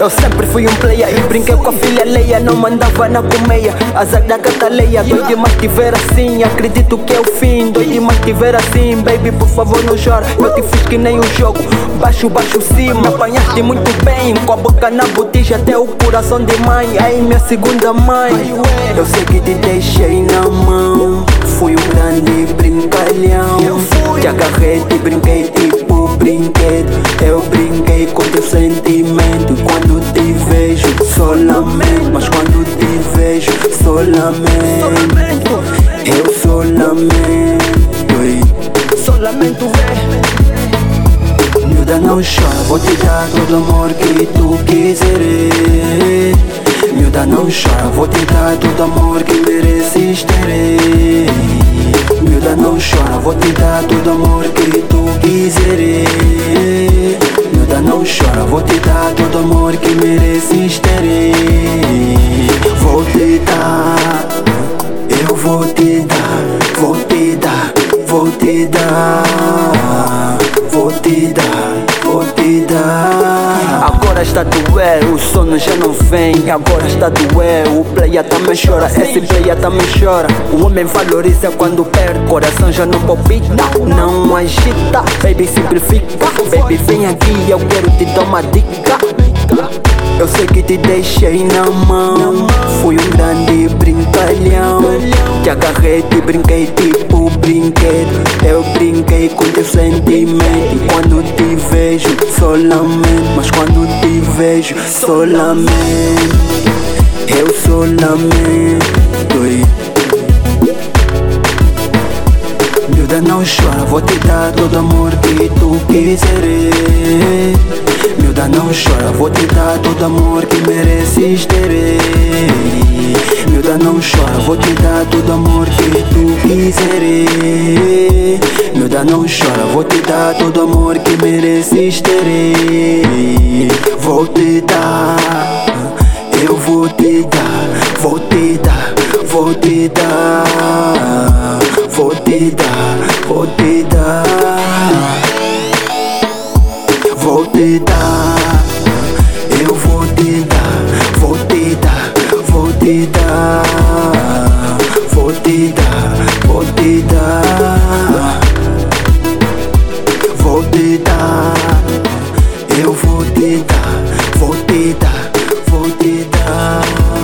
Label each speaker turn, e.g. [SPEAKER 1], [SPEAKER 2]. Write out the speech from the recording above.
[SPEAKER 1] Eu sempre fui um player e brinquei com a filha Leia Não mandava na colmeia, azar da gata leia Dói demais te ver assim, acredito que é o fim Dói demais te ver assim, baby por favor não chora Eu te fiz que nem um jogo, baixo, baixo, cima Apanhaste muito bem, com a boca na botija Até o coração de mãe, aí minha segunda mãe. Eu sei que te deixei na mão. Fui um grande brincalhão. Te agarrei, te brinquei tipo brinquedo. Eu brinquei com teu sentimento. Quando te vejo, só lamento. Mas quando te vejo, só lamento. Eu só lamento Só lamento ver Miúda não chora, vou te dar todo o amor que tu quiseres. Miúda não chora, vou te dar todo o amor que mereces ter Miúda não chora, vou te dar todo amor que tu quiseres. Miúda não chora, vou te dar todo amor que mereces ter. Vou te dar, eu vou te dar, vou te dar Vou te dar, vou te dar Agora está doer, o sono já não vem. Agora está doer, o player também chora Esse player também chora. O homem valoriza quando perde Coração já não palpita, não agita. Baby simplifica, baby vem aqui Eu quero te dar uma dica. Eu sei que te deixei na mão Fui um grande brincalhão. Te agarrei, te brinquei tipo brinquedo. Eu brinquei com teu sentimento Quando te só lamento Mas quando te vejo, só lamento Eu só lamento e Miúda não chora, vou te dar todo amor que tu quiseres. Miúda não chora, vou te dar todo amor que mereces ter. Miúda não chora, vou te dar todo amor que tu quiseres Não chora, vou te dar todo o amor que mereces ter. Vou te dar, eu vou te dar, vou te dar, vou te dar Vou te dar, vou te dar. Vou te dar, eu vou te dar, vou te dar, vou te dar eu vou te